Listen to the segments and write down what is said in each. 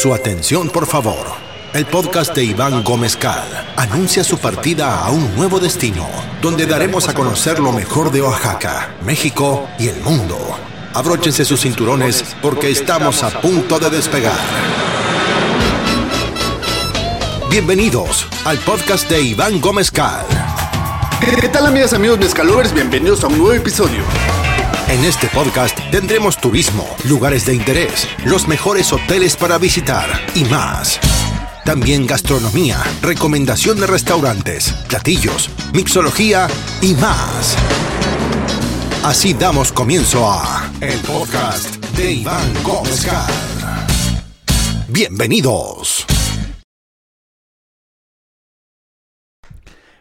Su atención, por favor. El podcast de Iván Gómez Cal anuncia su partida a un nuevo destino, donde daremos a conocer lo mejor de Oaxaca, México y el mundo. Abróchense sus cinturones porque estamos a punto de despegar. Bienvenidos al podcast de Iván Gómez Cal. ¿Qué tal amigas, amigos mezcalovers? Bienvenidos a un nuevo episodio. En este podcast tendremos turismo, lugares de interés, los mejores hoteles para visitar y más. También gastronomía, recomendación de restaurantes, platillos, mixología y más. Así damos comienzo a el podcast de Iván Gómez. Bienvenidos.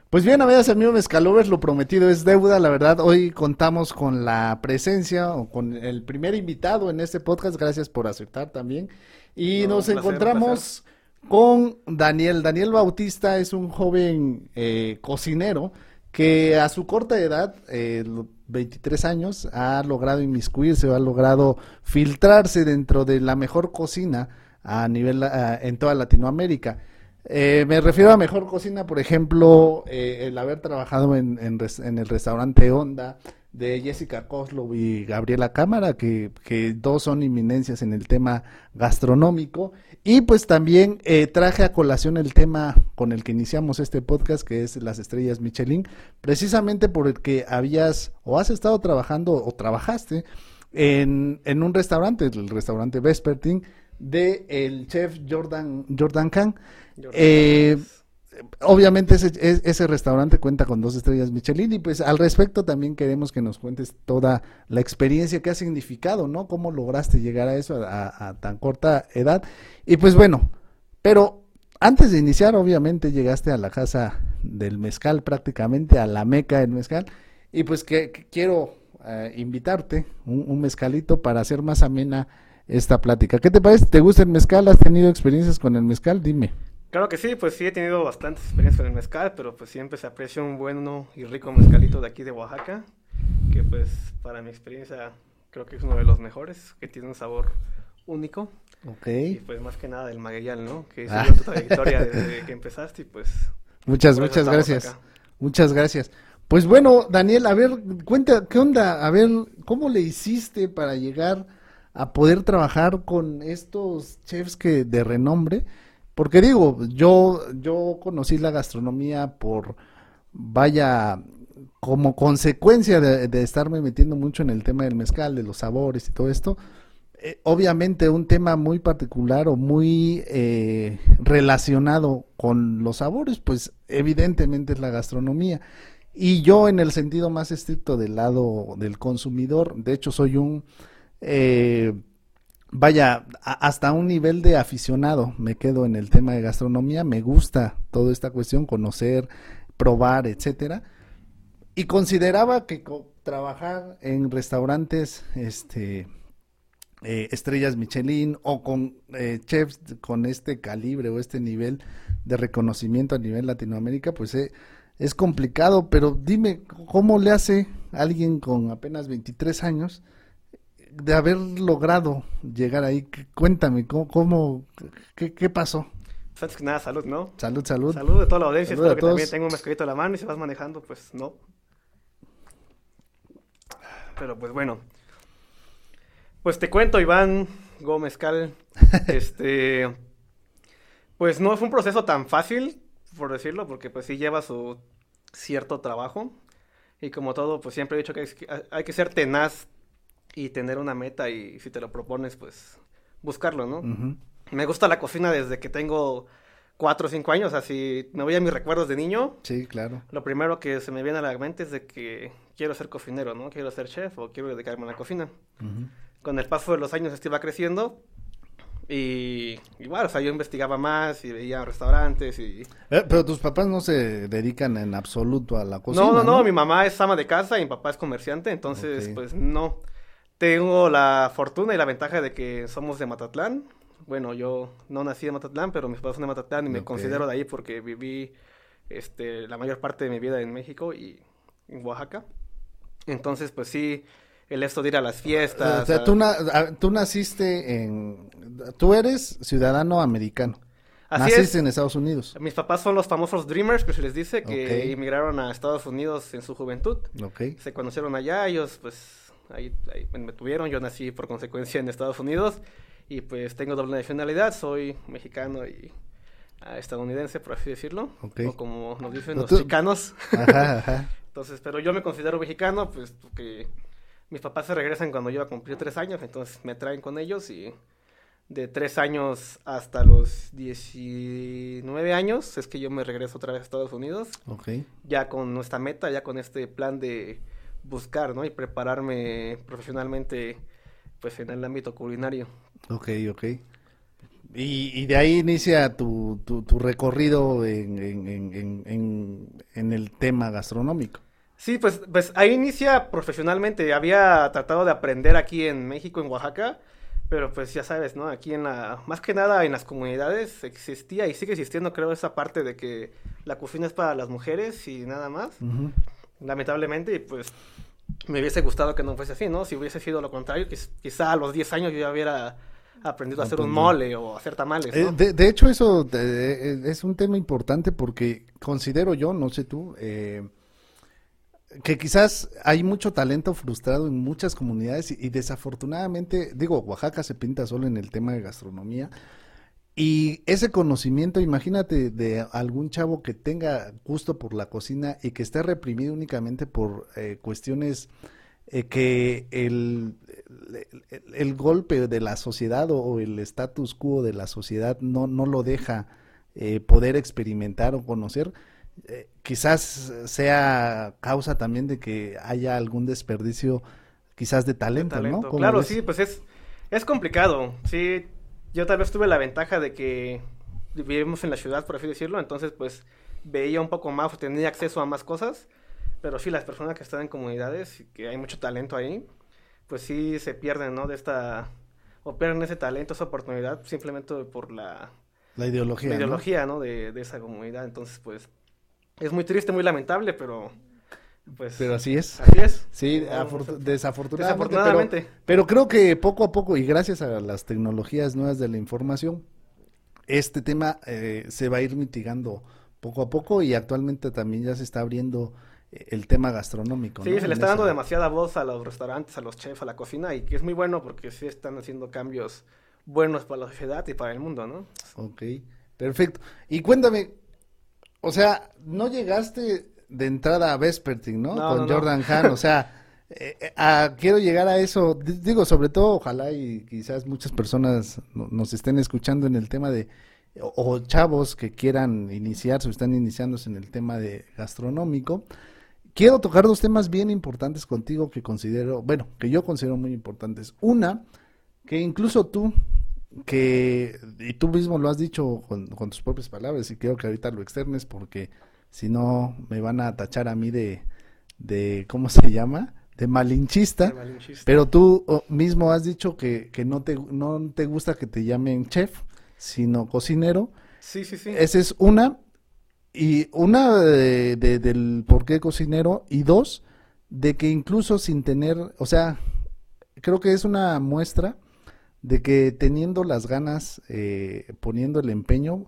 Pues bien, amigas, amigos mezcalovers, lo prometido es deuda. La verdad, hoy contamos con la presencia o con el primer invitado en este podcast. Gracias por aceptar también. Y No, nos placer, encontramos con Daniel. Daniel Bautista es un joven eh, cocinero que a su corta edad, eh, lo- 23 años, ha logrado inmiscuirse o ha logrado filtrarse dentro de la mejor cocina a nivel en toda Latinoamérica. Eh, me refiero a mejor cocina, por ejemplo, eh, el haber trabajado en, el restaurante Onda de Jessica Koslow y Gabriela Cámara, que, que dos son inminencias en el tema gastronómico. Y pues también eh, traje a colación el tema con el que iniciamos este podcast, que es las estrellas Michelin, precisamente porque habías o has estado trabajando o trabajaste en, en un restaurante, el restaurante Vespertine, de el chef Jordan, Jordan Khan. Eh, obviamente ese, es- ese restaurante cuenta con dos estrellas Michelin y pues al respecto también queremos que nos cuentes toda la experiencia que ha significado, ¿no? ¿Cómo lograste llegar a eso a, a tan corta edad? Y pues bueno, pero antes de iniciar obviamente llegaste a la casa del mezcal prácticamente, a la meca del mezcal y pues que, que quiero eh, invitarte un, un mezcalito para hacer más amena esta plática. ¿Qué te parece? ¿Te gusta el mezcal? ¿Has tenido experiencias con el mezcal? Dime. Claro que sí, pues sí he tenido bastantes experiencias con el mezcal, pero pues siempre se aprecia un bueno y rico mezcalito de aquí de Oaxaca, que pues para mi experiencia creo que es uno de los mejores, que tiene un sabor único. Ok. Y pues más que nada del Magueyal, ¿no? Que es Ah. tu trayectoria desde que empezaste y pues... Muchas, muchas gracias. acá. Muchas gracias. Pues bueno, Daniel, a ver, cuenta, ¿qué onda? A ver, ¿cómo le hiciste para llegar a poder trabajar con estos chefs que de renombre? Porque digo, yo, yo conocí la gastronomía por, vaya, como consecuencia de, de estarme metiendo mucho en el tema del mezcal, de los sabores y todo esto. Eh, obviamente un tema muy particular o muy eh, relacionado con los sabores, pues evidentemente es la gastronomía. Y yo en el sentido más estricto del lado del consumidor, de hecho soy un, eh, vaya, hasta un nivel de aficionado, me quedo en el tema de gastronomía, me gusta toda esta cuestión, conocer, probar, etcétera. Y consideraba que trabajar en restaurantes, este, eh, estrellas Michelin o con eh, chefs con este calibre o este nivel de reconocimiento a nivel Latinoamérica, pues eh, es complicado, pero dime, ¿cómo le hace alguien con apenas 23 años de haber logrado llegar ahí? Cu- Cuéntame, ¿cómo, cómo qué, qué pasó? Pues antes que nada, salud, ¿no? Salud, salud. Salud de toda la audiencia, espero que también tenga un mezcalito a la mano y si vas manejando, pues no. Pero pues bueno. Pues te cuento, Iván Gómez Cal. este. Pues no fue un proceso tan fácil, por decirlo, porque pues sí lleva su cierto trabajo. Y como todo, pues siempre he dicho que hay que- hay que ser tenaz y tener una meta y si te lo propones, pues buscarlo, ¿no? Me gusta la cocina desde que tengo cuatro o cinco años, así me voy a mis recuerdos de niño. Sí, claro. Lo primero que se me viene a la mente es de que quiero ser cocinero, ¿no? Quiero ser chef o quiero dedicarme a la cocina. Con el paso de los años esto iba creciendo y igual, o sea, yo investigaba más y veía restaurantes y... Eh, pero tus papás no se dedican en absoluto a la cocina. no, no, no, mi mamá es ama de casa y mi papá es comerciante, entonces pues no. Tengo la fortuna y la ventaja de que somos de Matatlán. Bueno, yo no nací en Matatlán, pero mis papás son de Matatlán y me considero de ahí porque viví este, la mayor parte de mi vida en México y en Oaxaca. Entonces, pues sí, el esto de ir a las fiestas. O sea, a- tú, na- tú naciste en, tú eres ciudadano americano. Así Naciste es. en Estados Unidos. Mis papás son los famosos Dreamers, que se les dice, que emigraron a Estados Unidos en su juventud. Ok. Se conocieron allá, ellos pues ahí, ahí me tuvieron, yo nací por consecuencia en Estados Unidos y pues tengo doble nacionalidad, soy mexicano y ah, estadounidense, por así decirlo, Ok. o como nos dicen los chicanos. Ajá, ajá. Entonces, pero yo me considero mexicano, pues porque mis papás se regresan cuando yo a cumplir tres años, entonces me traen con ellos y de tres años hasta los 19 años es que yo me regreso otra vez a Estados Unidos, Ok. ya con nuestra meta, ya con este plan de buscar, ¿no? Y prepararme profesionalmente, pues en el ámbito culinario. Ok, ok. Y, y de ahí inicia tu, tu, tu recorrido en, en, en, en, en- en el tema gastronómico. Sí, pues, pues ahí inicia profesionalmente. Había tratado de aprender aquí en México, en Oaxaca, pero pues ya sabes, ¿no? Aquí en la, más que nada en las comunidades existía y sigue existiendo, creo, esa parte de que la cocina es para las mujeres y nada más. Ujú. Lamentablemente, pues me hubiese gustado que no fuese así, ¿no? Si hubiese sido lo contrario, quiz- quizá a los 10 años yo ya hubiera aprendido a hacer un mole o hacer tamales, Eh, de, de hecho, eso eh, es un tema importante porque considero yo, no sé tú, eh, que quizás hay mucho talento frustrado en muchas comunidades y, y desafortunadamente, digo, Oaxaca se pinta solo en el tema de gastronomía y ese conocimiento, imagínate de algún chavo que tenga gusto por la cocina y que esté reprimido únicamente por eh, cuestiones eh, que el, el, golpe de la sociedad o, el status quo de la sociedad no, no lo deja eh, poder experimentar o conocer, eh, quizás sea causa también de que haya algún desperdicio quizás de talento, talento. ¿no? ¿Cómo Claro, ves? sí, pues es, es complicado. Sí, yo tal vez tuve la ventaja de que vivimos en la ciudad, por así decirlo, entonces pues veía un poco más, tenía acceso a más cosas, pero sí, las personas que están en comunidades, y que hay mucho talento ahí, pues sí se pierden, ¿no? De esta, o pierden ese talento, esa oportunidad, simplemente por la, La ideología. la ¿no? ideología, ¿no? De, de esa comunidad, entonces pues es muy triste, muy lamentable, pero pues Pero así es. así es. Sí, desafortunadamente, Desafortunadamente. Pero, pero creo que poco a poco y gracias a las tecnologías nuevas de la información, este tema eh, se va a ir mitigando poco a poco y actualmente también ya se está abriendo eh, el tema gastronómico. Sí, ¿no? se le está dando demasiada voz a los restaurantes, a los chefs, a la cocina, y que es muy bueno porque sí están haciendo cambios buenos para la sociedad y para el mundo, ¿no? Ok, perfecto. Y cuéntame, o sea, no llegaste de entrada a Vespertine, ¿no? No, Con no, no. Jordan Hahn, o sea, eh, eh, quiero llegar a eso, digo, sobre todo, ojalá y quizás muchas personas no- nos estén escuchando en el tema de, o, o chavos que quieran iniciarse o están iniciándose en el tema de gastronómico. Quiero tocar dos temas bien importantes contigo que considero, bueno, que yo considero muy importantes. Una, que incluso tú, que, y tú mismo lo has dicho con, con tus propias palabras, y quiero que ahorita lo externes porque si no me van a tachar a mí de, de ¿cómo se llama? De malinchista. Pero tú mismo has dicho que, que no, te, no te gusta que te llamen chef, sino cocinero. Sí, sí, sí. Esa es una. Y una de, de- del por qué cocinero. Y dos, de que incluso sin tener, o sea, creo que es una muestra de que teniendo las ganas, eh, poniendo el empeño,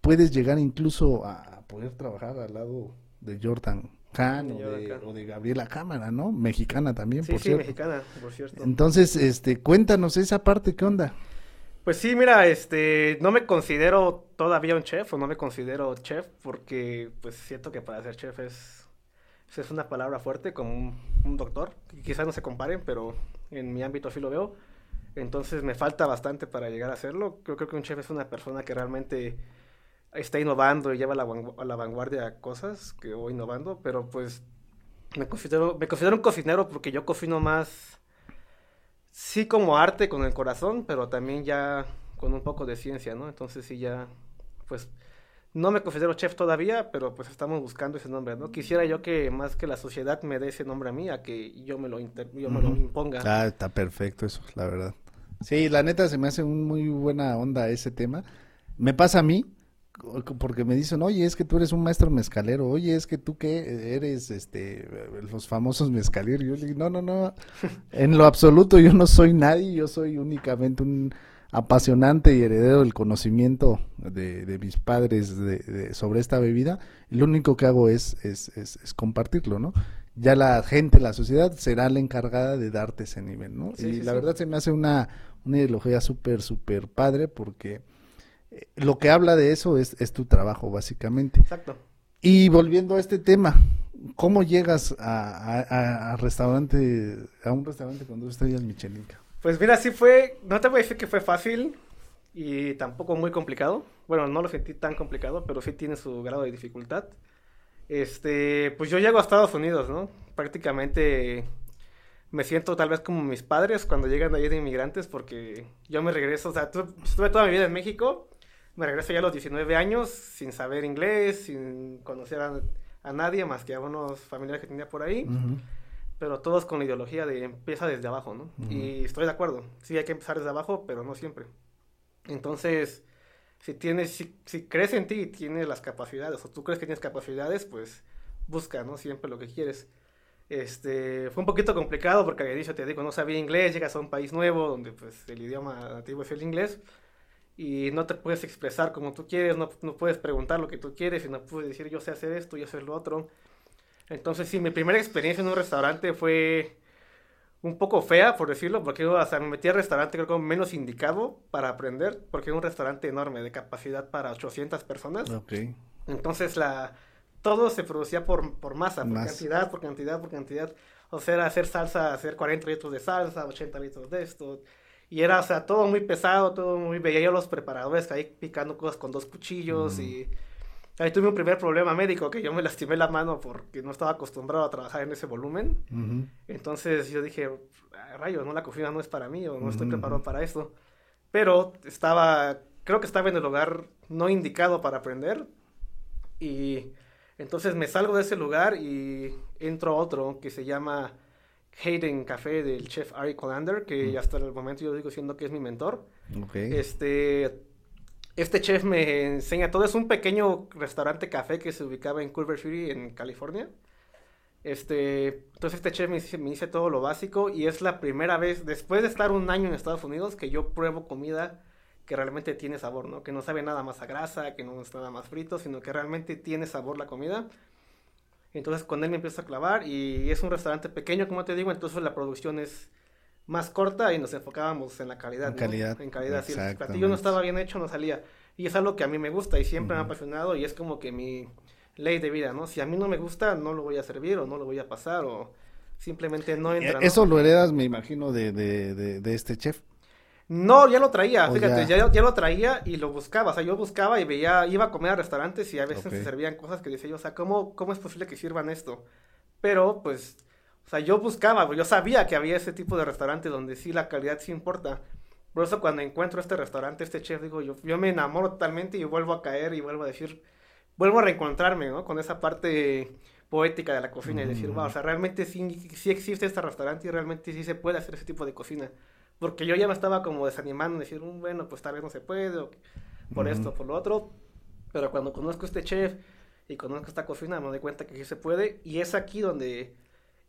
puedes llegar incluso a poder trabajar al lado de Jordan Khan o De Jordan de, Khan. o de Gabriela Cámara, ¿no? Mexicana también, Sí, por sí, cierto. mexicana, por cierto. Entonces, este, cuéntanos esa parte, ¿qué onda? Pues sí, mira, este, no me considero todavía un chef o no me considero chef porque pues siento que para ser chef es, es una palabra fuerte como un, un doctor, quizás no se comparen, pero en mi ámbito sí lo veo. Entonces me falta bastante para llegar a hacerlo. Yo creo que un chef es una persona que realmente está innovando y lleva a la, vangu- a la vanguardia cosas que voy innovando, pero pues me considero, me considero un cocinero porque yo cocino más sí como arte con el corazón, pero también ya con un poco de ciencia, ¿no? Entonces sí ya, pues, no me considero chef todavía, pero pues estamos buscando ese nombre, ¿no? Quisiera yo que más que la sociedad me dé ese nombre a mí, a que yo me lo, inter- yo me lo imponga. Ah, está perfecto eso, la verdad. Sí, la neta se me hace un muy buena onda ese tema. Me pasa a mí, porque me dicen, oye, es que tú eres un maestro mezcalero, oye, es que tú qué eres, este, los famosos mezcaleros. Yo le digo, no, no, no, en lo absoluto yo no soy nadie, yo soy únicamente un apasionante y heredero del conocimiento de, de mis padres de, de- sobre esta bebida, lo único que hago es, es, es, es compartirlo, ¿no? Ya la gente, la sociedad será la encargada de darte ese nivel, ¿no? Sí, y sí, la sí. verdad se me hace una, una ideología súper, súper padre porque lo que habla de eso es, es tu trabajo, básicamente. Exacto. Y volviendo a este tema, ¿cómo llegas a, a, a- restaurante, a un restaurante con dos estrellas Michelin? Pues mira, sí fue, no te voy a decir que fue fácil y tampoco muy complicado. Bueno, no lo sentí tan complicado, pero sí tiene su grado de dificultad. Este, pues yo llego a Estados Unidos, ¿no? Prácticamente me siento tal vez como mis padres cuando llegan ahí de inmigrantes porque yo me regreso, o sea, tu- estuve toda mi vida en México, me regreso ya a los 19 años sin saber inglés, sin conocer a, a nadie más que a unos familiares que tenía por ahí Ujú. pero todos con la ideología de empieza desde abajo, ¿no? Ujú. Y estoy de acuerdo, sí hay que empezar desde abajo, pero no siempre. Entonces, si tienes, si, si crees en ti y tienes las capacidades, o tú crees que tienes capacidades, pues busca, ¿no? Siempre lo que quieres. Este, fue un poquito complicado porque al inicio te digo, no sabía inglés, llegas a un país nuevo donde pues el idioma nativo es el inglés y no te puedes expresar como tú quieres, no, no puedes preguntar lo que tú quieres y no puedes decir yo sé hacer esto, yo sé lo otro. Entonces, sí, mi primera experiencia en un restaurante fue un poco fea, por decirlo, porque o sea, me metí al restaurante creo que menos indicado para aprender, porque era un restaurante enorme, de capacidad para 800 personas. Ok. Entonces, la, todo se producía por, por masa, por Masa. cantidad, por cantidad, por cantidad. O sea, hacer salsa, hacer 40 litros de salsa, 80 litros de esto. Y era, o sea, todo muy pesado, todo muy... Veía yo a los preparadores ahí picando cosas con dos cuchillos y... Ahí tuve un primer problema médico, que yo me lastimé la mano porque no estaba acostumbrado a trabajar en ese volumen. Ujú. Entonces yo dije, "Ah, rayos, no, la cocina no es para mí o no estoy Ujú. preparado para esto. Pero estaba, creo que estaba en el lugar no indicado para aprender. Y entonces me salgo de ese lugar y entro a otro que se llama Hayden Café del chef Ari Colander, que hasta el momento yo digo siendo que es mi mentor. Ok. Este, este chef me enseña todo. Es un pequeño restaurante café que se ubicaba en Culver City, en California. Este, entonces este chef me dice, me dice todo lo básico y es la primera vez, después de estar un año en Estados Unidos, que yo pruebo comida que realmente tiene sabor, ¿no? Que no sabe nada más a grasa, que no es nada más frito, sino que realmente tiene sabor la comida. Entonces con él me empiezo a clavar y es un restaurante pequeño, como te digo, entonces la producción es más corta y nos enfocábamos en la calidad. En ¿no? calidad, En calidad. Si el platillo no estaba bien hecho, no salía. Y es algo que a mí me gusta y siempre me ha apasionado y es como que mi ley de vida, ¿no? Si a mí no me gusta, no lo voy a servir o no lo voy a pasar o simplemente no entra. ¿no? Eh, Eso lo heredas, me imagino, de, de, de, de este chef. No, ya lo traía, O fíjate, ya. ya. Ya, lo traía y lo buscaba, o sea, yo buscaba y veía, iba a comer a restaurantes y a veces Ok. se servían cosas que decía yo, o sea, ¿cómo, ¿cómo es posible que sirvan esto? Pero, pues, o sea, yo buscaba, yo sabía que había ese tipo de restaurante donde sí la calidad sí importa. Por eso cuando encuentro este restaurante, este chef, digo, yo, yo me enamoro totalmente y vuelvo a caer y vuelvo a decir, vuelvo a reencontrarme, ¿no? Con esa parte poética de la cocina y decir, wow, o sea, realmente sí, sí existe este restaurante y realmente sí se puede hacer ese tipo de cocina. Porque yo ya me estaba como desanimando, decir, "Mm, bueno, pues tal vez no se puede, o por esto, por lo otro. Pero cuando conozco a este chef y conozco esta cocina, me doy cuenta que sí se puede. Y es aquí donde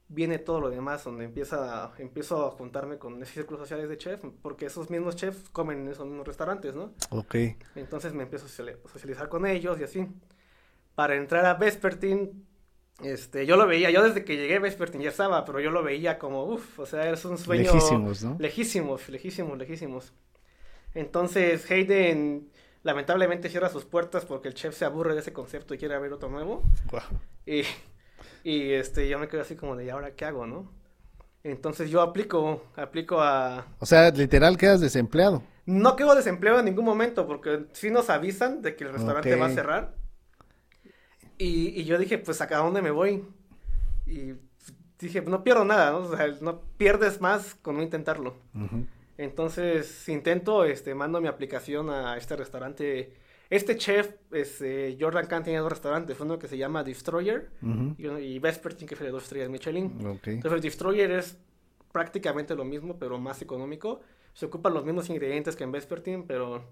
viene todo lo demás, donde empieza, empiezo a juntarme con esos círculos sociales de chef, porque esos mismos chefs comen en esos mismos restaurantes, ¿no? Ok. Entonces me empiezo a sociali- socializar con ellos y así. Para entrar a Vespertin, este, yo lo veía, yo desde que llegué a Vespertin ya estaba, pero yo lo veía como, uff, o sea, es un sueño... Lejísimos, ¿no? Lejísimos, lejísimos, lejísimos. Entonces Hayden lamentablemente cierra sus puertas porque el chef se aburre de ese concepto y quiere abrir otro nuevo. Guau. Y, y este, yo me quedo así como de, ¿y ahora qué hago, no? Entonces yo aplico, aplico a... O sea, literal quedas desempleado. No quedo desempleado en ningún momento porque sí nos avisan de que el restaurante va a cerrar. Y, y yo dije, pues, ¿a dónde me voy? Y dije, no pierdo nada, ¿no? O sea, no pierdes más con no intentarlo. Ujú. Entonces intento, este, mando mi aplicación a este restaurante. Este chef, este, Jordan Khan tenía dos restaurantes, uno que se llama Destroyer Ujú. y, uno- y Vespertin, que fue de dos estrellas Michelin. Ok. Entonces Destroyer es prácticamente lo mismo, pero más económico. Se ocupan los mismos ingredientes que en Vespertin, pero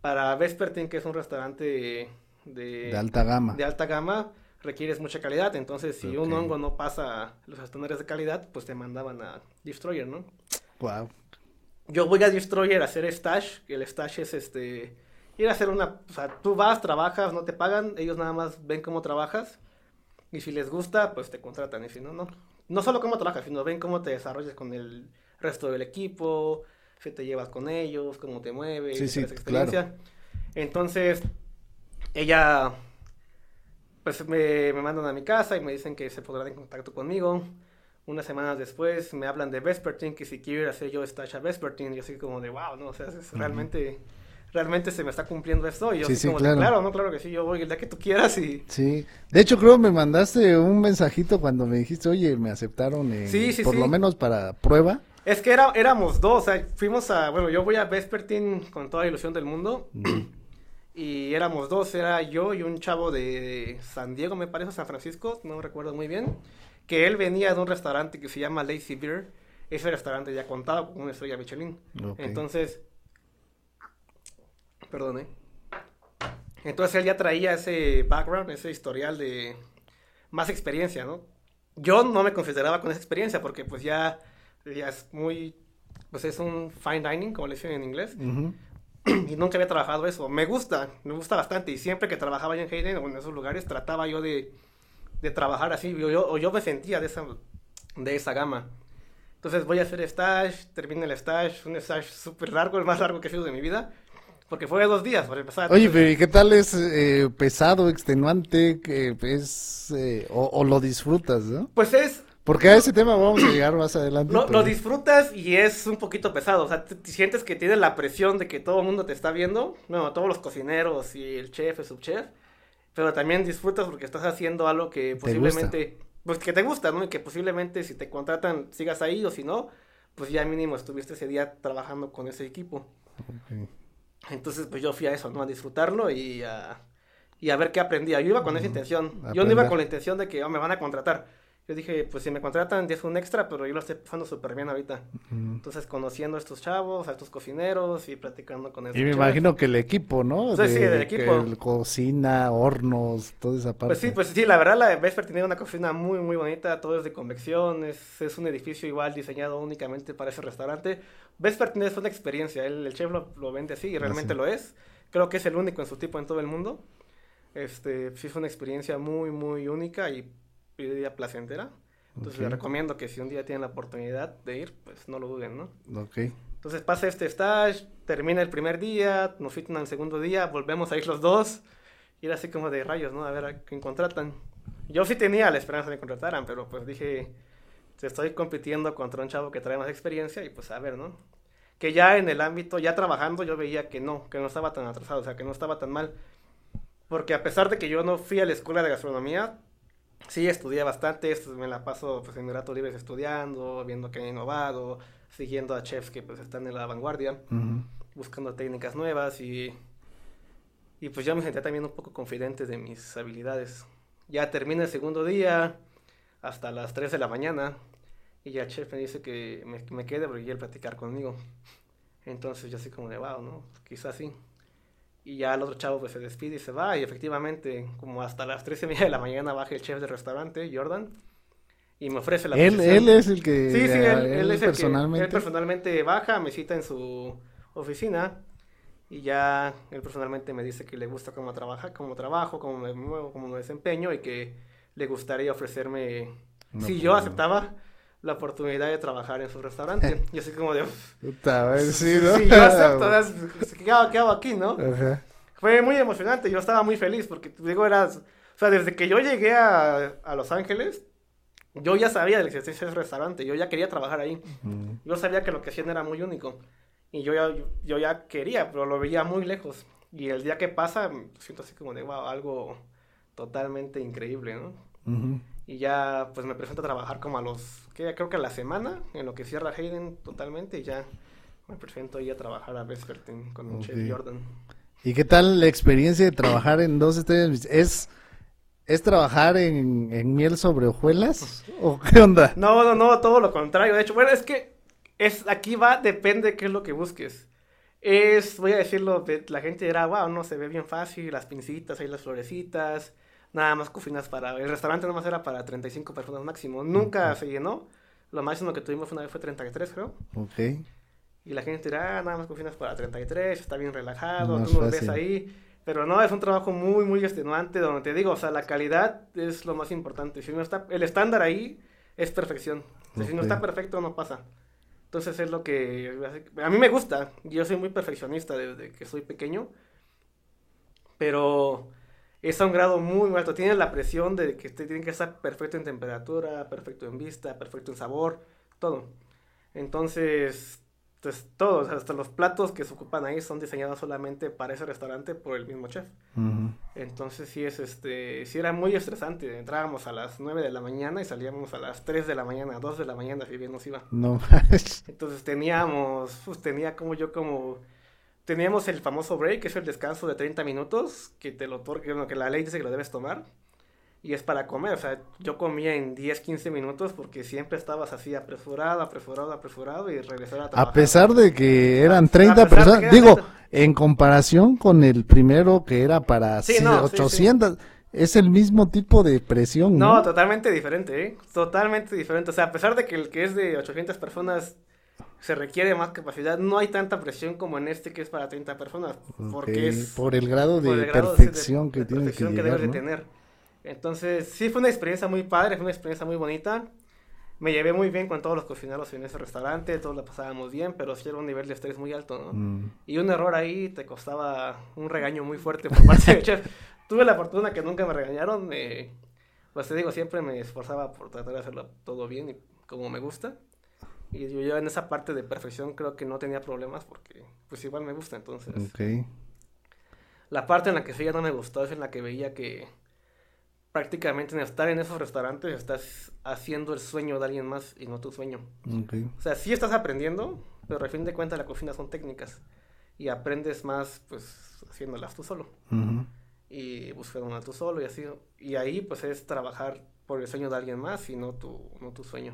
para Vespertin, que es un restaurante de, De alta gama. de alta gama, requieres mucha calidad. Entonces, si un hongo no pasa los estándares de calidad, pues te mandaban a Destroyer, ¿no? Wow. yo voy a Destroyer a hacer stash, que el stash es este, ir a hacer una, o sea, tú vas, trabajas, no te pagan, ellos nada más ven cómo trabajas, y si les gusta, pues te contratan, y si no, no. No solo cómo trabajas, sino ven cómo te desarrollas con el resto del equipo, si te llevas con ellos, cómo te mueves, Sí, sí, experiencia. claro. Entonces, ella, pues me, me mandan a mi casa y me dicen que se pondrán en contacto conmigo. Unas semanas después me hablan de Vespertine, que si quiero ir a hacer yo stash a Vespertine, yo así como de, wow, no, o sea, es realmente, realmente se me está cumpliendo esto. Y yo Sí, así sí, como claro. claro, no, claro que sí, yo voy el día que tú quieras y... Sí, de hecho creo me mandaste un mensajito cuando me dijiste, oye, me aceptaron Sí, sí, por sí. lo menos para prueba. Es que era, éramos dos, o sea, fuimos a, bueno, yo voy a Vespertine con toda la ilusión del mundo. Y éramos dos, era yo y un chavo de San Diego, me parece, San Francisco, no recuerdo muy bien. Que él venía de un restaurante que se llama Lazy Beer. Ese restaurante ya contaba con una estrella Michelin. Entonces, perdón, ¿eh? Entonces él ya traía ese background, ese historial de más experiencia, ¿no? Yo no me consideraba con esa experiencia porque pues ya, ya es muy, pues es un fine dining, como le dicen en inglés, Ujú. y nunca había trabajado eso. Me gusta, me gusta bastante y siempre que trabajaba en Hayden o en esos lugares trataba yo de, de trabajar así, o yo, o yo me sentía de esa, de esa gama. Entonces voy a hacer stash, termino el stash, un stash súper largo, el más largo que he sido de mi vida, porque fue de dos días, para empezar. Oye, pero ¿y qué tal es eh, pesado, extenuante, que es, eh, o, o lo disfrutas, no? Pues es, Porque a ese tema vamos a llegar más adelante. Lo, lo disfrutas y es un poquito pesado, o sea, te, te sientes que tienes la presión de que todo el mundo te está viendo, bueno, todos los cocineros y el chef, el subchef, pero también disfrutas porque estás haciendo algo que posiblemente, pues que te gusta, ¿no? Y que posiblemente si te contratan sigas ahí o si no, pues ya mínimo estuviste ese día trabajando con ese equipo. Entonces, pues yo fui a eso, ¿no? A disfrutarlo y a, y a ver qué aprendía. Yo iba con esa intención. Yo no iba con la intención de que oh, me van a contratar. Yo dije, pues si me contratan, ya es un extra, pero yo lo estoy pasando súper bien ahorita. Entonces, conociendo a estos chavos, a estos cocineros y platicando con estos Y me imagino que el equipo, ¿no? Sí, sí, del equipo. el cocina, hornos, toda esa parte. Pues sí, pues sí, la verdad la de Vesper tiene una cocina muy, muy bonita, todo es de convección, es, es un edificio igual diseñado únicamente para ese restaurante. Vesper tiene es una experiencia, el, el chef lo, lo vende así y realmente lo es. Creo que es el único en su tipo en todo el mundo. Este, sí es una experiencia muy, muy única y yo diría placentera. Entonces les Ok. recomiendo que si un día tienen la oportunidad de ir, pues no lo duden, ¿no? Ok. Entonces pasa este stage, termina el primer día, nos citan al segundo día, volvemos a ir los dos. Y era así como de rayos, ¿no? A ver a quién contratan. Yo sí tenía la esperanza de que contrataran, pero pues dije, estoy compitiendo contra un chavo que trae más experiencia y pues a ver, ¿no? Que ya en el ámbito, ya trabajando, yo veía que no, que no estaba tan atrasado, o sea, que no estaba tan mal. Porque a pesar de que yo no fui a la escuela de gastronomía, sí estudié bastante, me la paso pues en mi rato libres estudiando, viendo que han innovado, siguiendo a chefs que pues están en la vanguardia, buscando técnicas nuevas y, y pues ya me sentía también un poco confidente de mis habilidades. Ya termina el segundo día, hasta las 3 de la mañana, y ya el chef me dice que me, me quede porque quiere platicar conmigo. Entonces yo así como de, wow, ¿no? Quizás sí. Y ya el otro chavo pues se despide y se va, y efectivamente, como hasta las 3 y media de la mañana baja el chef del restaurante, Jordan, y me ofrece la Él, él es el que. Sí, sí, él, a- él es el personalmente. que él personalmente baja, me cita en su oficina y ya él personalmente me dice que le gusta cómo trabaja, cómo trabajo, cómo me muevo, cómo me desempeño y que le gustaría ofrecerme, Una si yo oportunidad. aceptaba la oportunidad de trabajar en su restaurante. y así como de, Puta, sí, ¿no? si yo acepto, es- ¿qué hago, qué hago aquí, no? Ajá. Fue muy emocionante, yo estaba muy feliz porque, digo, era, o sea, desde que yo llegué a, a Los Ángeles, yo ya sabía de la existencia de ese restaurante, yo ya quería trabajar ahí. Ujú. Yo sabía que lo que hacían era muy único. Y yo ya, yo ya quería, pero lo veía muy lejos. Y el día que pasa, siento así como de, wow, algo totalmente increíble, ¿no? Ujú. Y ya, pues me presento a trabajar como a los, que creo que a la semana, en lo que cierra Hayden totalmente, y ya me presento ahí a trabajar a Vespertine con el chef. Jordan. ¿Y qué tal la experiencia de trabajar en dos estrellas? ¿Es, es trabajar en, en miel sobre hojuelas? ¿O qué onda? No, no, no, todo lo contrario. De hecho, bueno, es que es, aquí va, depende de qué es lo que busques. Es, voy a decirlo, de- la gente dirá, wow, no, se ve bien fácil, las pincitas, ahí las florecitas, nada más cocinas para, el restaurante nada más era para 35 personas máximo, nunca se llenó, lo máximo que tuvimos una vez fue 33, creo. Ok. Y la gente dirá, ah, nada más cocinas para 33, está bien relajado, No tú nos ves ahí. Pero no, es un trabajo muy, muy extenuante donde te digo, o sea, la calidad es lo más importante. Si no está, el estándar ahí es perfección. O sea, Si no está perfecto, no pasa. Entonces es lo que a mí me gusta. Yo soy muy perfeccionista desde que soy pequeño. Pero es a un grado muy alto. Tienes la presión de que tiene que estar perfecto en temperatura, perfecto en vista, perfecto en sabor, todo. Entonces, pues todos, hasta los platos que se ocupan ahí son diseñados solamente para ese restaurante por el mismo chef. Entonces sí es este, sí era muy estresante. Entrábamos a las 9 de la mañana y salíamos a las 3 de la mañana, 2 de la mañana, si bien nos iba. No. Entonces teníamos, pues tenía como yo como, teníamos el famoso break, que es el descanso de 30 minutos, que te lo otorga, bueno, que la ley dice que lo debes tomar, y es para comer, o sea, yo comía en 10, 15 minutos porque siempre estabas así apresurado, apresurado, apresurado y regresar a trabajar. A pesar de que eran A 30 pesar de que personas, eran digo, 30. en comparación con el primero que era para Sí, sí, no, sí, 800, es el mismo tipo de presión, No, ¿no? totalmente diferente, ¿eh? Totalmente diferente. O sea, a pesar de que el que es de 800 personas se requiere más capacidad, no hay tanta presión como en este que es para 30 personas. Porque Ok, es por el grado de el grado de- perfección de- que de tiene perfección que que llegar, debes de ¿no? tener. Entonces, sí fue una experiencia muy padre, fue una experiencia muy bonita. Me llevé muy bien con todos los cocineros en ese restaurante, todos la pasábamos bien, pero sí era un nivel de estrés muy alto, ¿no? Mm. Y un error ahí te costaba un regaño muy fuerte por parte del chef. Tuve la fortuna que nunca me regañaron. eh, pues te digo, siempre me esforzaba por tratar de hacerlo todo bien y como me gusta. Y yo, yo en esa parte de perfección creo que no tenía problemas porque pues igual me gusta. Entonces, Ok. la parte en la que sí ya no me gustó es en la que veía que prácticamente en estar en esos restaurantes estás haciendo el sueño de alguien más y no tu sueño. O sea, sí estás aprendiendo, pero al fin de cuentas la cocina son técnicas. Y aprendes más, pues, haciéndolas tú solo. Ujú. Y buscándolas tú solo y así. Y ahí, pues, es trabajar por el sueño de alguien más y no tu, no tu sueño.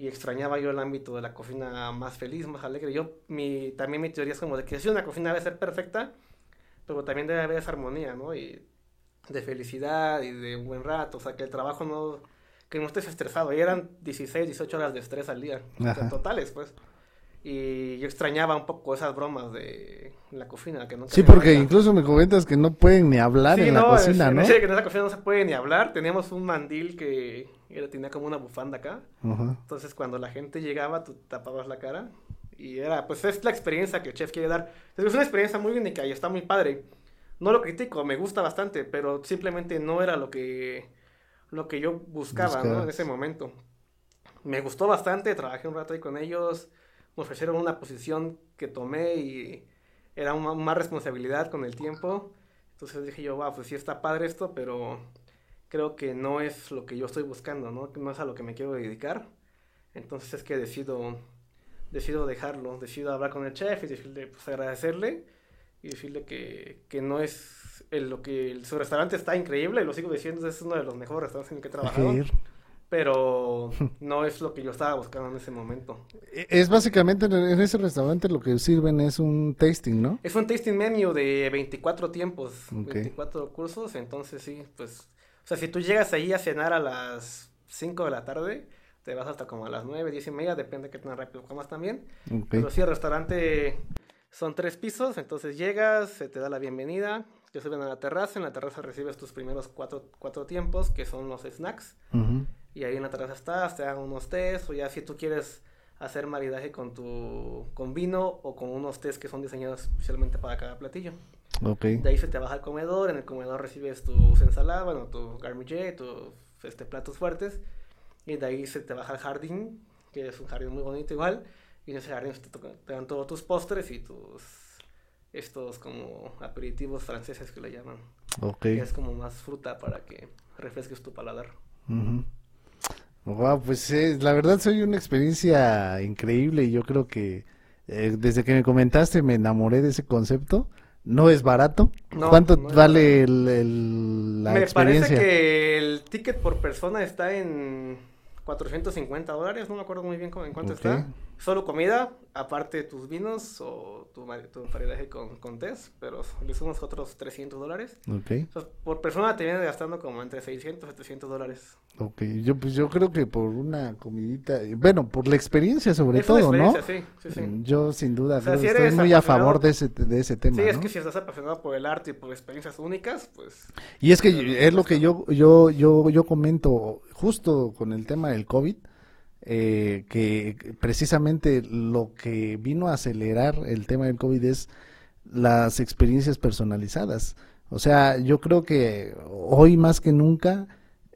Y extrañaba yo el ámbito de la cocina más feliz, más alegre. Yo, mi, también mi teoría es como de que si una cocina debe ser perfecta, pero también debe haber esa armonía, ¿no? Y de felicidad y de un buen rato. O sea, que el trabajo no... Que no estés estresado. Y eran 16, 18 horas de estrés al día. O sea, totales, pues. Y yo extrañaba un poco esas bromas de la cocina. Que nunca Sí, porque daban. incluso me comentas que no pueden ni hablar Sí, en la no, cocina, es- ¿no? En ese- en esa cocina no se puede ni hablar. Teníamos un mandil que era, tenía como una bufanda acá. Entonces, cuando la gente llegaba, tú tapabas la cara. Y era, pues, es la experiencia que el chef quiere dar. Es una experiencia muy única y está muy padre. No lo critico, me gusta bastante, pero simplemente no era lo que, lo que yo buscaba, ¿no? En ese momento. Me gustó bastante, trabajé un rato ahí con ellos. Me ofrecieron una posición que tomé y era una, más responsabilidad con el tiempo. Entonces dije yo, wow, pues sí está padre esto, pero creo que no es lo que yo estoy buscando, ¿no? No es a lo que me quiero dedicar. Entonces es que decido, decido dejarlo, decido hablar con el chef y decirle, pues agradecerle y decirle que, que no es el- lo que el- su restaurante está increíble, lo sigo diciendo, es uno de los mejores restaurantes en el que he trabajado, ir. pero no es lo que yo estaba buscando en ese momento. Es básicamente en ese restaurante lo que sirven es un tasting, ¿no? Es un tasting menu de 24 tiempos, Ok. 24 cursos, entonces sí, pues, sea, si tú llegas ahí a cenar a las 5 de la tarde, te vas hasta como a las 9, 10 y media, depende de qué tan rápido comas también. Pero sí, el restaurante son tres pisos, entonces llegas, se te da la bienvenida, te suben a la terraza, en la terraza recibes tus primeros cuatro, cuatro tiempos, que son los snacks, y ahí en la terraza estás, te dan unos tés, o ya si tú quieres hacer maridaje con tu con vino o con unos tés que son diseñados especialmente para cada platillo. Ok. De ahí se te baja al comedor, en el comedor recibes tus ensaladas, bueno, tu garmouche, tus este, platos fuertes, y de ahí se te baja al jardín, que es un jardín muy bonito igual, y en ese jardín te, te dan todos tus postres y tus estos como aperitivos franceses que le llaman, Ok. que es como más fruta para que refresques tu paladar. Ujú. Wow, pues eh, la verdad soy una experiencia increíble y yo creo que eh, desde que me comentaste me enamoré de ese concepto. No es barato. No, ¿Cuánto no vale el, el- la Me experiencia? parece que el ticket por persona está en 450 dólares, no me acuerdo muy bien cómo- en cuánto está, solo comida, aparte tus vinos o tu, tu maridaje con, con test, pero le sumas otros 300 dólares. Ok, Entonces, por persona te viene gastando como entre 600 y 700 dólares. ok. Yo, pues yo creo que por una comidita, eh, bueno, por la experiencia sobre Es todo, ¿no? experiencia, sí, sí, sí. Yo sin duda O sea, creo- si estoy muy a favor de ese, de ese tema, Sí, es ¿no? que si estás apasionado por el arte y por experiencias únicas, pues... Y es que es lo que yo, yo, yo, yo comento justo con el tema del COVID, eh, que precisamente lo que vino a acelerar el tema del COVID es las experiencias personalizadas. O sea, yo creo que hoy más que nunca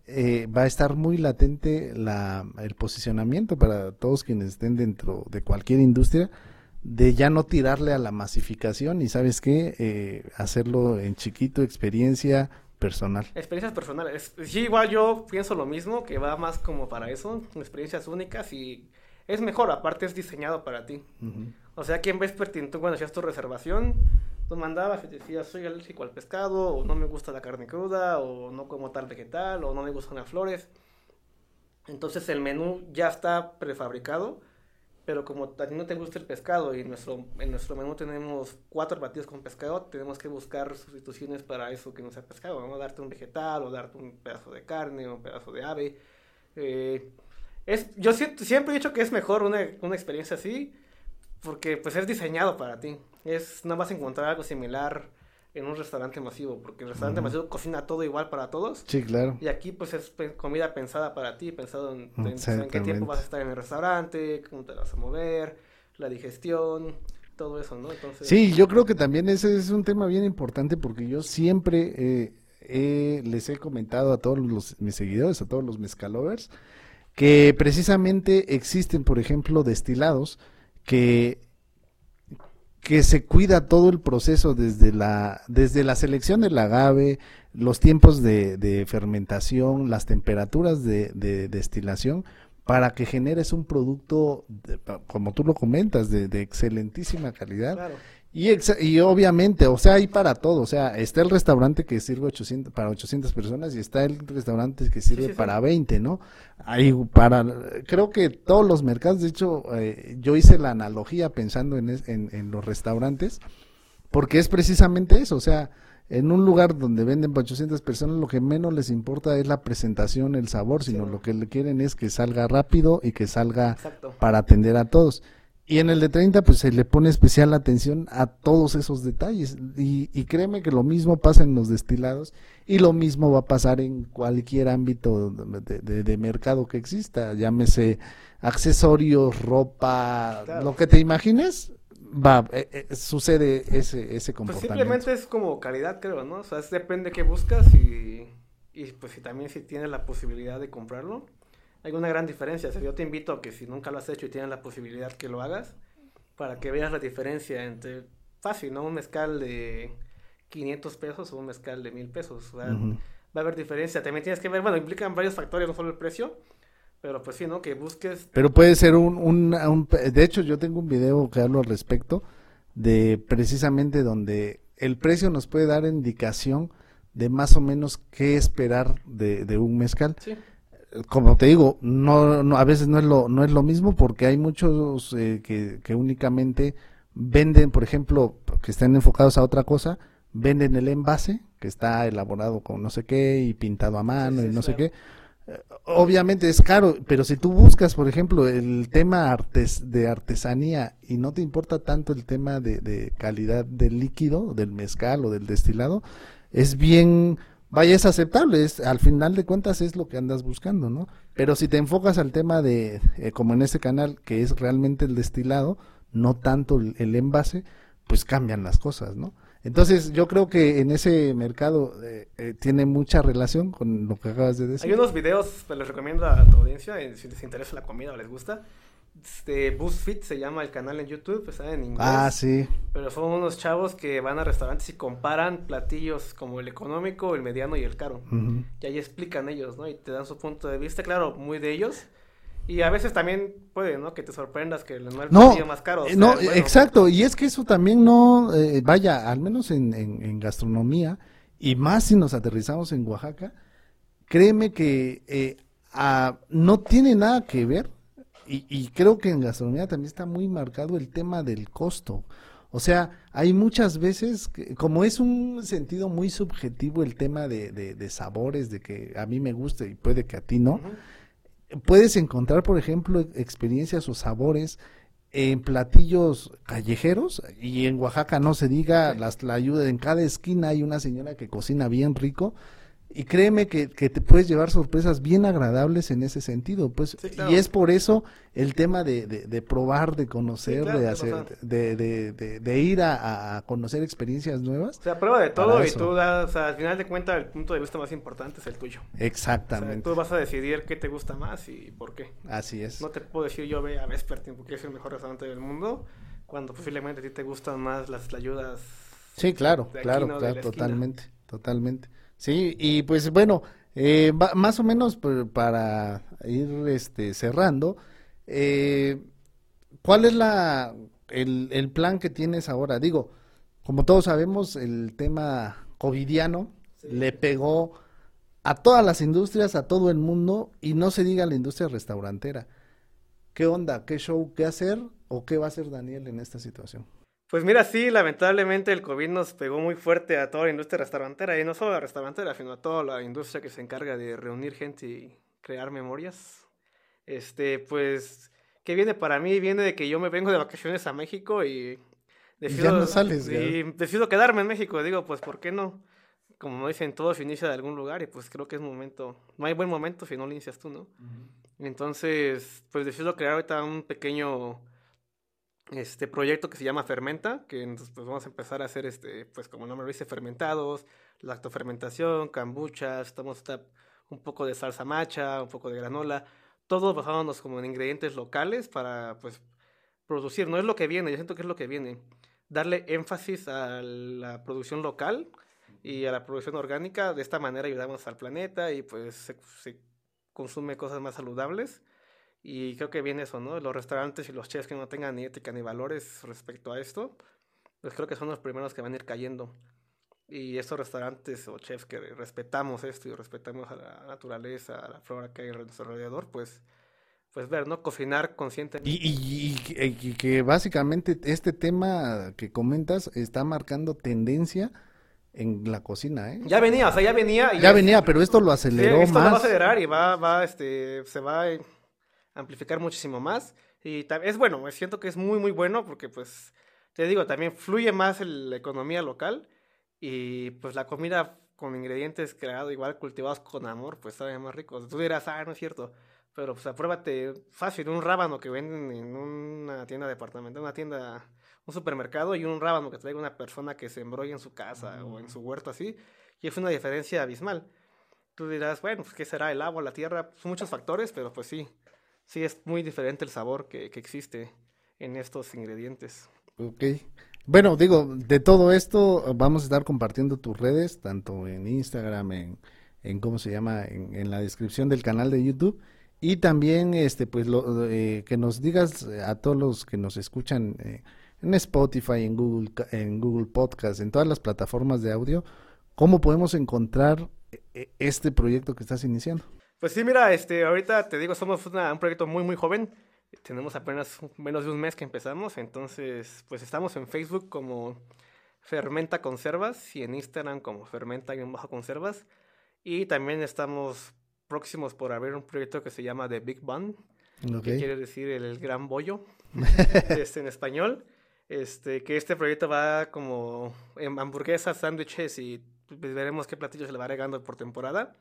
eh, va a estar muy latente la, el posicionamiento para todos quienes estén dentro de cualquier industria de ya no tirarle a la masificación y sabes qué, Eh, hacerlo en chiquito, experiencia personal. Experiencias personales. Sí, igual yo pienso lo mismo, que va más como para eso, experiencias únicas y es mejor, aparte es diseñado para ti. O sea, que en de tú cuando hacías tu reservación, tú mandabas y decías, soy alérgico al pescado, o no me gusta la carne cruda, o no como tal vegetal, o no me gustan las flores. Entonces el menú ya está prefabricado, pero como a ti no te gusta el pescado y en nuestro, en nuestro menú tenemos cuatro batidos con pescado, tenemos que buscar sustituciones para eso que no sea pescado, ¿no? Darte un vegetal, o darte un pedazo de carne, o un pedazo de ave. Eh, es, yo siento- siempre he dicho que es mejor una, una experiencia así, porque pues es diseñado para ti. Es, no vas a encontrar algo similar en un restaurante masivo, porque el restaurante masivo cocina todo igual para todos. Sí, claro. Y aquí pues es comida pensada para ti, pensado en, en- en qué tiempo vas a estar en el restaurante, cómo te vas a mover, la digestión, todo eso, ¿no? Entonces, Sí, yo creo que también ese es un tema bien importante porque yo siempre eh, eh, les he comentado a todos los, mis seguidores, a todos los mezcalovers, que precisamente existen, por ejemplo, destilados que que se cuida todo el proceso desde la desde la selección del agave, los tiempos de, de fermentación, las temperaturas de, de destilación, para que generes un producto, de- como tú lo comentas, de, excelentísima calidad. claro. Y, exa- y obviamente, o sea, hay para todo, o sea, está el restaurante que sirve 800, para 800 personas y está el restaurante que sirve sí, sí. para 20, ¿no? Hay para, creo que todos los mercados, de hecho, eh, yo hice la analogía pensando en, es- en, en los restaurantes, porque es precisamente eso, o sea, en un lugar donde venden para 800 personas, lo que menos les importa es la presentación, el sabor, sino Sí. lo que le quieren es que salga rápido y que salga Exacto. para atender a todos. Y en el de 30, pues se le pone especial atención a todos esos detalles. Y, y créeme que lo mismo pasa en los destilados y lo mismo va a pasar en cualquier ámbito de, de- de mercado que exista. Llámese accesorios, ropa, Claro. lo que te imagines, va, eh, eh, sucede ese, ese Pues comportamiento. simplemente es como calidad, creo, ¿no? O sea, es- depende qué buscas y, y pues si también si tienes la posibilidad de comprarlo. Hay una gran diferencia. O sea, yo te invito a que si nunca lo has hecho y tienes la posibilidad que lo hagas, para que veas la diferencia entre, fácil, ¿no? Un mezcal de 500 pesos o un mezcal de 1000 pesos. O sea, Ujú. va a haber diferencia. También tienes que ver, bueno, implican varios factores, no solo el precio, pero pues sí, ¿no? Que busques Pero puede ser un, un, un- de hecho yo tengo un video que hablo al respecto de precisamente donde el precio nos puede dar indicación de más o menos qué esperar de, de un mezcal. Sí, Como te digo, no, no a veces no es lo no es lo mismo porque hay muchos eh, que, que únicamente venden, por ejemplo, que están enfocados a otra cosa, venden el envase que está elaborado con no sé qué y pintado a mano sí, y no sé qué. Eh, Obviamente es caro, pero si tú buscas, por ejemplo, el tema artes, de artesanía y no te importa tanto el tema de, de calidad del líquido, del mezcal o del destilado, es bien, vaya, es aceptable, es, al final de cuentas es lo que andas buscando, ¿no? Pero si te enfocas al tema de, eh, como en este canal, que es realmente el destilado, no tanto el, envase, pues cambian las cosas, ¿no? Entonces yo creo que en ese mercado eh, eh, tiene mucha relación con lo que acabas de decir. Hay unos videos, pues les recomiendo a tu audiencia, si les interesa la comida o les gusta. Este, BuzzFeed se llama el canal en YouTube, está en inglés. Ah, sí. Pero son unos chavos que van a restaurantes y comparan platillos como el económico, el mediano y el caro. Ujú. Y ahí explican ellos, ¿no? Y te dan su punto de vista, claro, muy de ellos. Y a veces también puede, ¿no? Que te sorprendas que no el No, platillo más caro. o eh, sea, no, bueno. exacto, y es que eso también no, eh, vaya, al menos en, en- en gastronomía, y más si nos aterrizamos en Oaxaca, créeme que eh, no tiene nada que ver y, y creo que en gastronomía también está muy marcado el tema del costo. O sea, hay muchas veces, que, como es un sentido muy subjetivo el tema de, de, de, sabores, de que a mí me gusta y puede que a ti no, puedes encontrar, por ejemplo, experiencias o sabores en platillos callejeros y en Oaxaca no se diga, las, la ayuda en cada esquina hay una señora que cocina bien rico y créeme que, que, te puedes llevar sorpresas bien agradables en ese sentido, pues, sí, claro. y es por eso el tema de, de, de probar, de conocer, sí, claro, de hacer, de, de, de, ir a, a, conocer experiencias nuevas. O sea, prueba de todo y tú das, o sea, al final de cuentas el punto de vista más importante es el tuyo. Exactamente. O sea, tú vas a decidir qué te gusta más y por qué. Así es. No te puedo decir yo ve a Vespertine porque es el mejor restaurante del mundo, cuando posiblemente a ti te gustan más las, ayudas. Sí, claro, claro, claro, totalmente, totalmente. Sí, y pues bueno, eh, más o menos para ir este, cerrando, eh, ¿cuál es la el, el, plan que tienes ahora? Digo, como todos sabemos, el tema covidiano sí. le pegó a todas las industrias, a todo el mundo, y no se diga la industria restaurantera. ¿Qué onda? ¿Qué show? ¿Qué hacer? ¿O qué va a hacer Daniel en esta situación? Pues mira, sí, lamentablemente el COVID nos pegó muy fuerte a toda la industria restaurantera, y no solo a la restaurantera, sino a toda la industria que se encarga de reunir gente y crear memorias. Este, pues, ¿qué viene para mí? Viene de que yo me vengo de vacaciones a México y decido, ya no sales, y decido quedarme en México. Digo, pues, ¿por qué no? Como dicen, todo se inicia de algún lugar y pues creo que es momento, no hay buen momento si no lo inicias tú, ¿no? Uh -huh. Entonces, pues decido crear ahorita un pequeño este proyecto que se llama Fermenta, que entonces pues vamos a empezar a hacer este, pues como el nombre lo dice, fermentados, lactofermentación, kombuchas, estamos un poco de salsa macha, un poco de granola, todos basándonos como en ingredientes locales para pues producir, no es lo que viene, yo siento que es lo que viene, darle énfasis a la producción local y a la producción orgánica, de esta manera ayudamos al planeta y pues se, se consume cosas más saludables y creo que viene eso, ¿no? Los restaurantes y los chefs que no tengan ni ética ni valores respecto a esto, pues creo que son los primeros que van a ir cayendo. Y estos restaurantes o chefs que respetamos esto y respetamos a la naturaleza, a la flora que hay a nuestro alrededor, pues, pues ver, ¿no? Cocinar conscientemente. Y, y, y, y que básicamente este tema que comentas está marcando tendencia en la cocina, ¿eh? Ya venía, o sea, ya venía. ya es, venía, pero esto lo aceleró sí, esto más. lo va a acelerar y va, va, este, se va amplificar muchísimo más. Y es bueno, siento que es muy, muy bueno porque, pues, te digo, también fluye más el, la economía local y, pues, la comida con ingredientes creados, igual cultivados con amor, pues, sabe más rico. Tú dirás, ah, no es cierto. Pero, pues, apruébate fácil un rábano que venden en una tienda departamental, una tienda, un supermercado y un rábano que traiga una persona que se embrolla en su casa mm. o en su huerto así. Y es una diferencia abismal. Tú dirás, bueno, pues, ¿qué será? El agua, la tierra, son muchos factores, pero pues sí, sí es muy diferente el sabor que, que existe en estos ingredientes. Ok. Bueno, digo, de todo esto vamos a estar compartiendo tus redes, tanto en Instagram, en, en ¿cómo se llama? En, en, la descripción del canal de YouTube. Y también, este, pues, lo, eh, que nos digas a todos los que nos escuchan eh, en Spotify, en Google, en Google Podcast, en todas las plataformas de audio, cómo podemos encontrar eh, este proyecto que estás iniciando. Pues sí, mira, este, ahorita te digo, somos una, un proyecto muy, muy joven. Tenemos apenas menos de un mes que empezamos, entonces, pues estamos en Facebook como Fermenta Conservas y en Instagram como Fermenta-Conservas. Y también estamos próximos por abrir un proyecto que se llama The Big Bun, okay. que quiere decir el, el gran bollo, este, en español. Este, que este proyecto va como en hamburguesas, sándwiches y pues, veremos qué platillos se le va agregando por temporada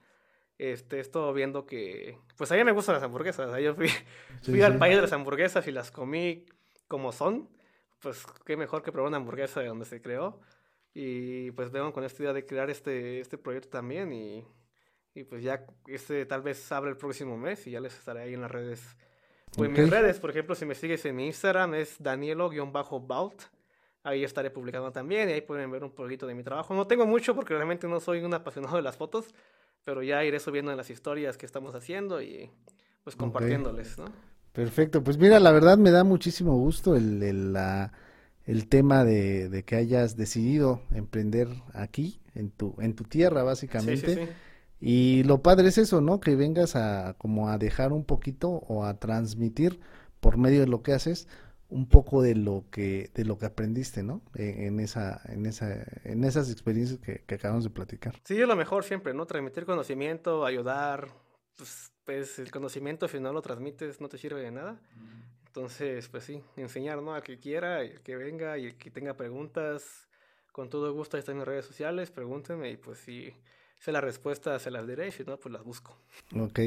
este, esto viendo que, pues a mí me gustan las hamburguesas, yo fui, fui sí, al sí. país de las hamburguesas y las comí como son, pues qué mejor que probar una hamburguesa de donde se creó, y pues vengo con esta idea de crear este, este proyecto también, y, y pues ya este tal vez abre el próximo mes y ya les estaré ahí en las redes. Pues okay. mis redes, por ejemplo, si me sigues en mi Instagram es danielo-bault, ahí estaré publicando también, y ahí pueden ver un poquito de mi trabajo. No tengo mucho porque realmente no soy un apasionado de las fotos, pero ya iré subiendo en las historias que estamos haciendo y pues compartiéndoles, okay. ¿no? Perfecto, pues mira, la verdad me da muchísimo gusto el, el, la, el tema de, de, que hayas decidido emprender aquí, en tu, en tu tierra básicamente. Sí, sí, sí. Y lo padre es eso, ¿no? Que vengas a como a dejar un poquito o a transmitir por medio de lo que haces, un poco de lo que de lo que aprendiste, ¿no? E, en, esa en esa en esas experiencias que, acabamos de platicar. Sí, es lo mejor siempre, ¿no? Transmitir conocimiento, ayudar, pues, pues, el conocimiento si no lo transmites no te sirve de nada. Entonces, pues sí, enseñar, ¿no? Al que quiera, al que venga y el que tenga preguntas, con todo gusto ahí están mis redes sociales, pregúntenme y pues si sé la respuesta se las diré y si no, pues las busco. Ok.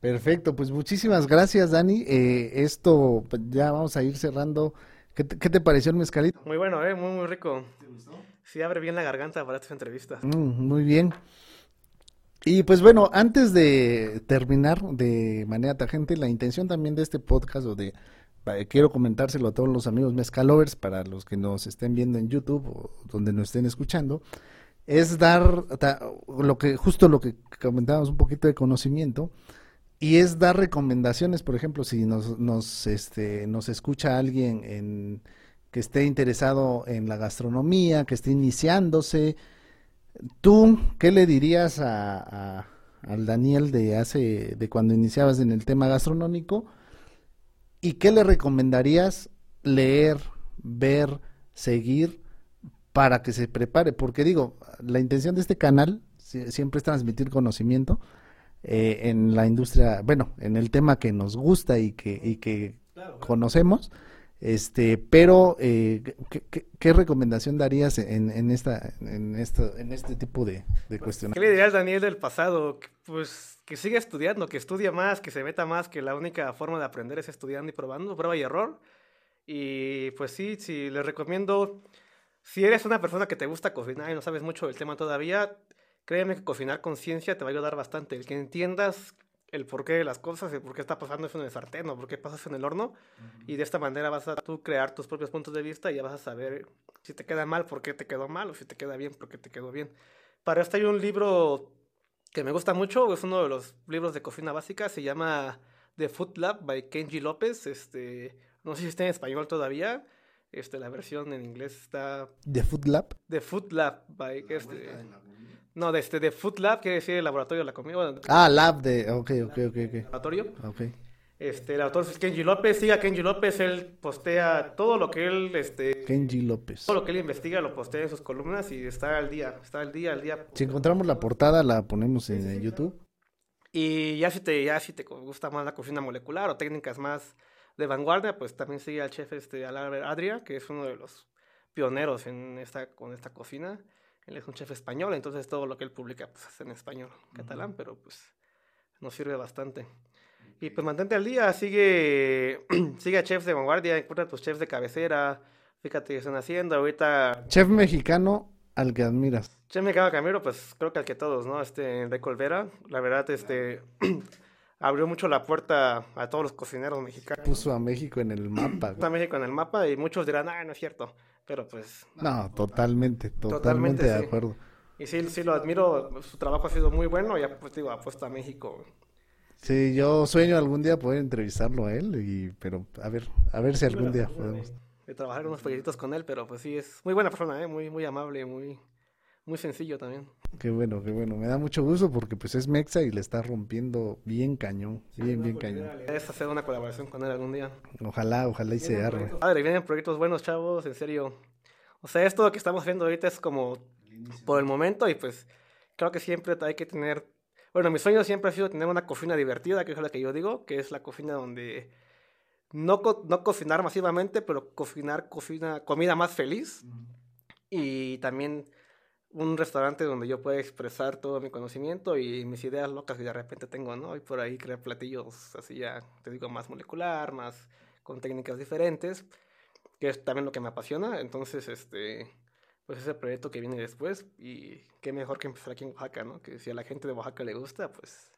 Perfecto, pues muchísimas gracias, Dani. Eh, esto pues, ya vamos a ir cerrando. ¿Qué te, pareció el mezcalito? Muy bueno, ¿eh? muy, muy rico. ¿Te gustó? Sí, abre bien la garganta para estas entrevistas. Mm, muy bien. Y pues bueno, antes de terminar de manera tangente, la intención también de este podcast o de quiero comentárselo a todos los amigos mezcalovers para los que nos estén viendo en YouTube o donde nos estén escuchando, es dar lo que justo lo que comentábamos un poquito de conocimiento y es dar recomendaciones, por ejemplo, si nos, nos, este, nos escucha alguien en, que esté interesado en la gastronomía, que esté iniciándose, ¿tú qué le dirías a, al Daniel de hace, de cuando iniciabas en el tema gastronómico? ¿Y qué le recomendarías leer, ver, seguir para que se prepare? Porque digo, la intención de este canal siempre es transmitir conocimiento eh, en la industria, bueno, en el tema que nos gusta y que, y que conocemos. Este, pero eh, ¿qué, recomendación darías en, en esta, en esto, en este tipo de, de pues, ¿Qué le dirías Daniel del pasado? Pues que siga estudiando, que estudie más, que se meta más, que la única forma de aprender es estudiando y probando, prueba y error. Y pues sí, sí, les recomiendo, si eres una persona que te gusta cocinar y no sabes mucho del tema todavía, Créeme que cocinar con ciencia te va a ayudar bastante. El que entiendas el porqué de las cosas, el por qué está pasando eso en el sartén o por qué pasas en el horno. Y de esta manera vas a tú crear tus propios puntos de vista y ya vas a saber si te queda mal, por qué te quedó mal o si te queda bien, por qué te quedó bien. Para esto hay un libro que me gusta mucho, es uno de los libros de cocina básica, se llama The Food Lab by Kenji López. Este, no sé si está en español todavía. Este, la versión en inglés está... The Food Lab. The Food Lab by... Este, no, de, este, de Food Lab quiere decir el laboratorio de la comida. ah, lab de, ok, ok, ok. okay. Laboratorio. Ok. Este, el autor es Kenji López, siga Kenji López, él postea todo lo que él, este... Kenji López. Todo lo que él investiga lo postea en sus columnas y está al día, está al día, al día. Si encontramos la portada la ponemos en YouTube. Y ya si te, ya si te gusta más la cocina molecular o técnicas más de vanguardia, pues también sigue al chef este Albert Adria, que es uno de los pioneros en esta, con esta cocina. Él es un chef español, entonces todo lo que él publica pues, es en español, catalán, pero pues nos sirve bastante. Y pues mantente al día, sigue, sigue a chefs de vanguardia, encuentra tus chefs de cabecera, fíjate qué están haciendo. Ahorita. Chef mexicano al que admiras. Chef mexicano que admiro, pues creo que al que todos, ¿no? Este, Enrique Olvera, la verdad, este. abrió mucho la puerta a todos los cocineros mexicanos. Puso a México en el mapa. Puso a México en el mapa y muchos dirán, ah, no es cierto. Pero pues... No, totalmente, totalmente, de acuerdo. Y sí, sí lo admiro, su trabajo ha sido muy bueno y pues digo, apuesta a México. Sí, yo sueño algún día poder entrevistarlo a él, y, pero a ver, a ver si algún día podemos. De trabajar unos proyectos con él, pero pues sí, es muy buena persona, ¿eh? muy, muy amable, muy, muy sencillo también. Qué bueno, qué bueno. Me da mucho gusto porque pues es Mexa y le está rompiendo bien cañón. bien, bien cañón. Es hacer una colaboración con él algún día. Ojalá, ojalá y se arme. Padre, vienen proyectos buenos, chavos, en serio. O sea, esto que estamos haciendo ahorita es como por el momento y pues creo que siempre hay que tener... Bueno, mi sueño siempre ha sido tener una cocina divertida, que es lo que yo digo, que es la cocina donde no, no cocinar masivamente, pero cocinar cocina, comida más feliz. Y también un restaurante donde yo pueda expresar todo mi conocimiento y mis ideas locas que de repente tengo, ¿no? Y por ahí crear platillos así ya, te digo, más molecular, más con técnicas diferentes, que es también lo que me apasiona. Entonces, este, pues ese proyecto que viene después y qué mejor que empezar aquí en Oaxaca, ¿no? Que si a la gente de Oaxaca le gusta, pues...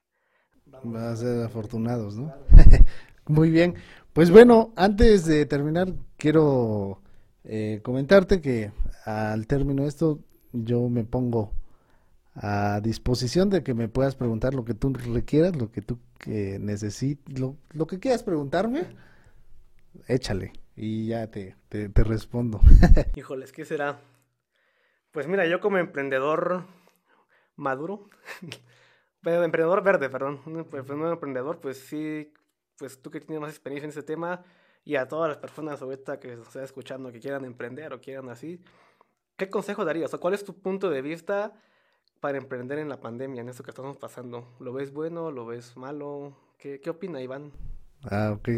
Va a ser afortunados, ¿no? Muy bien. Pues bueno, antes de terminar, quiero eh, comentarte que al término de esto yo me pongo a disposición de que me puedas preguntar lo que tú requieras, lo que tú que necesites, lo, lo, que quieras preguntarme, échale y ya te, te, respondo. Híjoles, ¿qué será? Pues mira, yo como emprendedor maduro, emprendedor verde, perdón, un emprendedor, pues sí, pues tú que tienes más experiencia en ese tema, y a todas las personas ahorita que se estén escuchando que quieran emprender o quieran así, ¿qué consejo darías? O ¿cuál es tu punto de vista para emprender en la pandemia, en esto que estamos pasando? ¿Lo ves bueno? ¿Lo ves malo? ¿Qué, qué opina Iván? Ah, ok.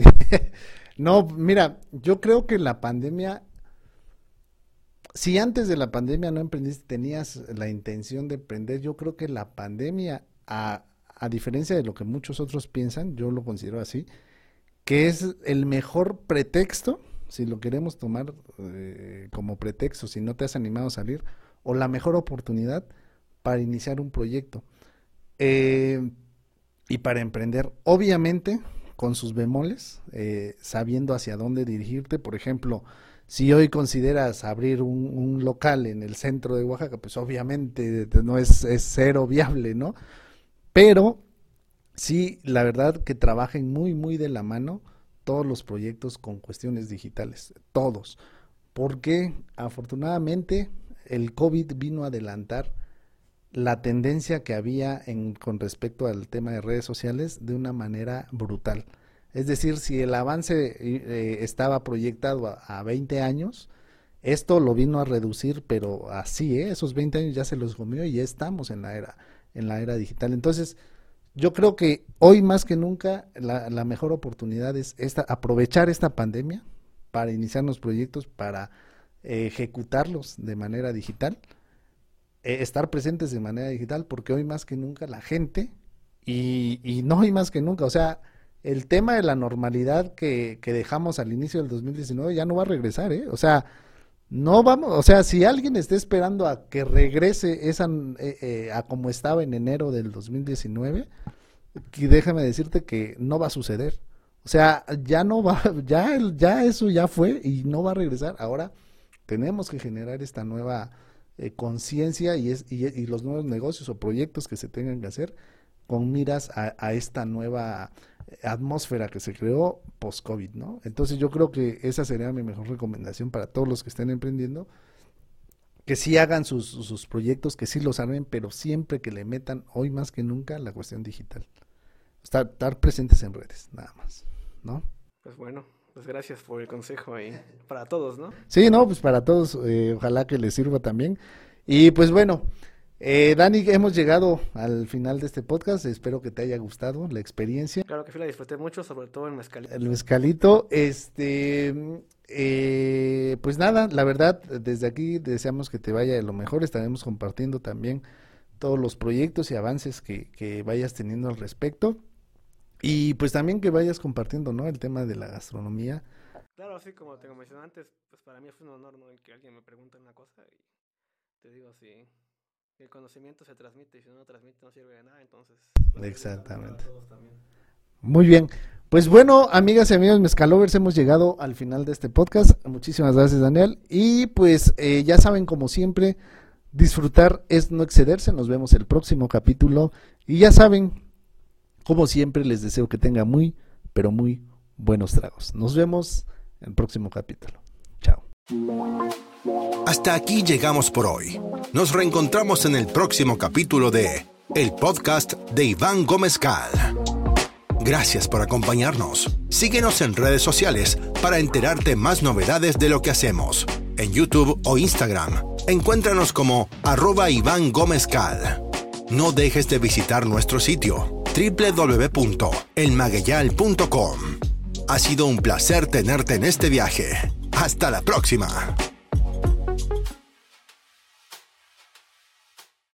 no, mira, yo creo que la pandemia, si antes de la pandemia no emprendiste, tenías la intención de emprender, yo creo que la pandemia, a, a diferencia de lo que muchos otros piensan, yo lo considero así, que es el mejor pretexto, si lo queremos tomar eh, como pretexto, si no te has animado a salir, o la mejor oportunidad para iniciar un proyecto. Eh, y para emprender, obviamente, con sus bemoles, eh, sabiendo hacia dónde dirigirte. Por ejemplo, si hoy consideras abrir un, local en el centro de Oaxaca, pues obviamente no es, es cero viable, ¿no? Pero sí, la verdad que trabajen muy, muy de la mano todos los proyectos con cuestiones digitales, todos. Porque afortunadamente el COVID vino a adelantar la tendencia que había en, con respecto al tema de redes sociales de una manera brutal. Es decir, si el avance eh, estaba proyectado a, a, 20 años, esto lo vino a reducir, pero así, ¿eh? esos 20 años ya se los comió y ya estamos en la era, en la era digital. Entonces, yo creo que hoy más que nunca la, la mejor oportunidad es esta, aprovechar esta pandemia para iniciar los proyectos, para ejecutarlos de manera digital, eh, estar presentes de manera digital, porque hoy más que nunca la gente, y, y no hoy más que nunca, o sea, el tema de la normalidad que, que dejamos al inicio del 2019 ya no va a regresar, ¿eh? O sea, no vamos, o sea, si alguien está esperando a que regrese esa eh, eh, a como estaba en enero del 2019, y déjame decirte que no va a suceder. O sea, ya no va, ya, ya eso ya fue y no va a regresar. Ahora tenemos que generar esta nueva eh, conciencia y, es, y, y, los nuevos negocios o proyectos que se tengan que hacer con miras a, a esta nueva atmósfera que se creó post-COVID, ¿no? Entonces yo creo que esa sería mi mejor recomendación para todos los que estén emprendiendo, que sí hagan sus, sus proyectos, que sí los armen, pero siempre que le metan, hoy más que nunca, la cuestión digital. Estar, estar presentes en redes, nada más, ¿no? Pues bueno, pues gracias por el consejo ahí, para todos, ¿no? Sí, no, pues para todos, eh, ojalá que les sirva también. Y pues bueno, eh, Dani, hemos llegado al final de este podcast. Espero que te haya gustado la experiencia. Claro que sí, la disfruté mucho, sobre todo el mezcalito. El mezcalito, este, eh, pues nada, la verdad, desde aquí deseamos que te vaya de lo mejor. Estaremos compartiendo también todos los proyectos y avances que, que vayas teniendo al respecto. Y pues también que vayas compartiendo, ¿no? El tema de la gastronomía. Claro, así como te mencioné antes, pues para mí es un honor, ¿no? El que alguien me pregunte una cosa y te digo, sí, el conocimiento se transmite y si no lo transmite no sirve de nada, entonces. Exactamente. Muy bien. Pues bueno, amigas y amigos Mezcalovers, hemos llegado al final de este podcast. Muchísimas gracias, Daniel. Y pues eh, ya saben, como siempre, disfrutar es no excederse. Nos vemos el próximo capítulo. Y ya saben, como siempre, les deseo que tengan muy, pero muy buenos tragos. Nos vemos en el próximo capítulo. Hasta aquí llegamos por hoy. Nos reencontramos en el próximo capítulo de El Podcast de Iván Gómez Cal. Gracias por acompañarnos. Síguenos en redes sociales para enterarte más novedades de lo que hacemos. En YouTube o Instagram. Encuéntranos como arroba Iván Gómez Cal. No dejes de visitar nuestro sitio www.elmagueyal.com. Ha sido un placer tenerte en este viaje. Hasta la próxima.